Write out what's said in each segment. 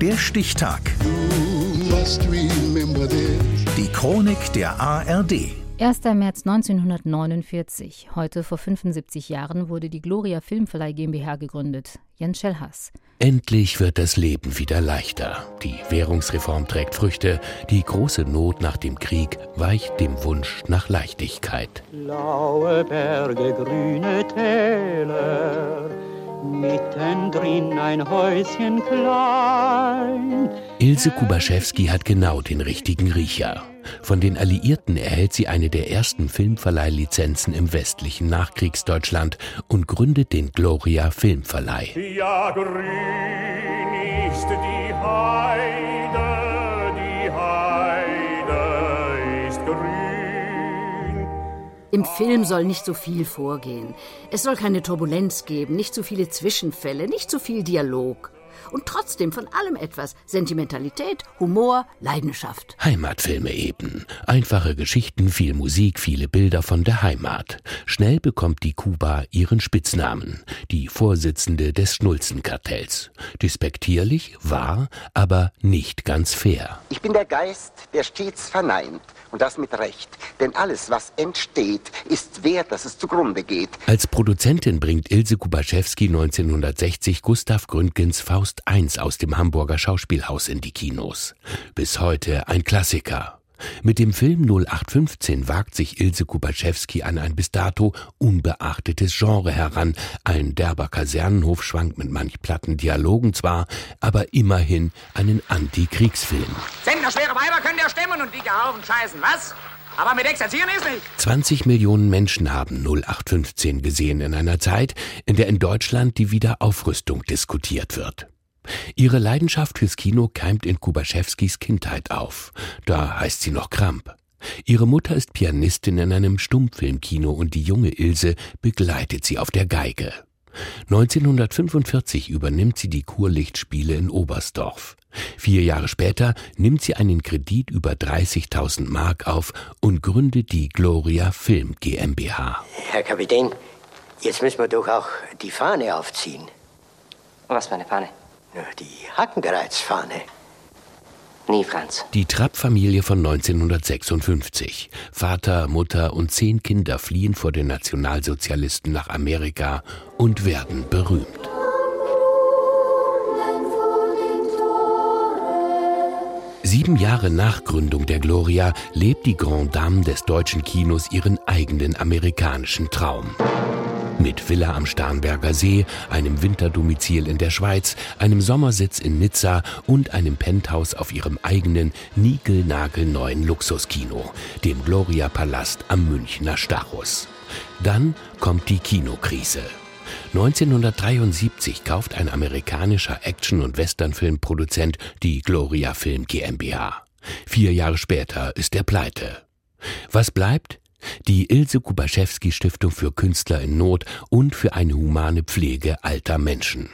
Der Stichtag. Die Chronik der ARD. 1. März 1949. Heute vor 75 Jahren wurde die Gloria Filmverleih GmbH gegründet. Jens Schellhaas. Endlich wird das Leben wieder leichter. Die Währungsreform trägt Früchte. Die große Not nach dem Krieg weicht dem Wunsch nach Leichtigkeit. Blaue Berge, grüne Täler mittendrin ein Häuschen klein. Ilse Kubaschewski hat genau den richtigen Riecher. Von den Alliierten erhält sie eine der ersten Filmverleihlizenzen im westlichen Nachkriegsdeutschland und gründet den Gloria Filmverleih. Ja, grün ist die Heide, Im Film soll nicht so viel vorgehen. Es soll keine Turbulenz geben, nicht zu viele Zwischenfälle, nicht zu viel Dialog. Und trotzdem von allem etwas. Sentimentalität, Humor, Leidenschaft. Heimatfilme eben. Einfache Geschichten, viel Musik, viele Bilder von der Heimat. Schnell bekommt die Kuba ihren Spitznamen. Die Vorsitzende des Schnulzenkartells. Despektierlich, wahr, aber nicht ganz fair. Ich bin der Geist, der stets verneint. Und das mit Recht. Denn alles, was entsteht, ist wert, dass es zugrunde geht. Als Produzentin bringt Ilse Kubaschewski 1960 Gustav Gründgens Faust I aus dem Hamburger Schauspielhaus in die Kinos. Bis heute ein Klassiker. Mit dem Film 0815 wagt sich Ilse Kubaschewski an ein bis dato unbeachtetes Genre heran. Ein derber Kasernenhof schwankt mit manch platten Dialogen zwar, aber immerhin einen Antikriegsfilm. Zentnerschwere Weiber können ja stemmen und dicke Haufen scheißen, was? Aber mit Exerzieren ist nicht. 20 Millionen Menschen haben 0815 gesehen in einer Zeit, in der in Deutschland die Wiederaufrüstung diskutiert wird. Ihre Leidenschaft fürs Kino keimt in Kubaschewskis Kindheit auf. Da heißt sie noch Kramp. Ihre Mutter ist Pianistin in einem Stummfilmkino und die junge Ilse begleitet sie auf der Geige. 1945 übernimmt sie die Kurlichtspiele in Oberstdorf. Vier Jahre später nimmt sie einen Kredit über 30.000 Mark auf und gründet die Gloria Film GmbH. Herr Kapitän, jetzt müssen wir doch auch die Fahne aufziehen. Was für eine Fahne? Die Hakenkreuzfahne. Nie, Franz. Die Trapp-Familie von 1956. Vater, Mutter und zehn Kinder fliehen vor den Nationalsozialisten nach Amerika und werden berühmt. Sieben Jahre nach Gründung der Gloria lebt die Grand Dame des deutschen Kinos ihren eigenen amerikanischen Traum. Mit Villa am Starnberger See, einem Winterdomizil in der Schweiz, einem Sommersitz in Nizza und einem Penthouse auf ihrem eigenen niegelnagelneuen Luxuskino, dem Gloria Palast am Münchner Stachus. Dann kommt die Kinokrise. 1973 kauft ein amerikanischer Action- und Westernfilmproduzent die Gloria Film GmbH. Vier Jahre später ist er pleite. Was bleibt? Die Ilse Kubaschewski Stiftung für Künstler in Not und für eine humane Pflege alter Menschen.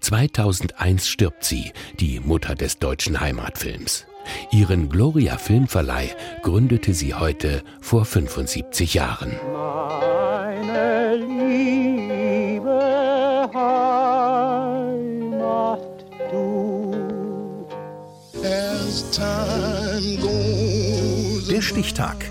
2001 stirbt sie, die Mutter des deutschen Heimatfilms. Ihren Gloria Filmverleih gründete sie heute vor 75 Jahren. Meine liebe Heimat, du. Der Stichtag.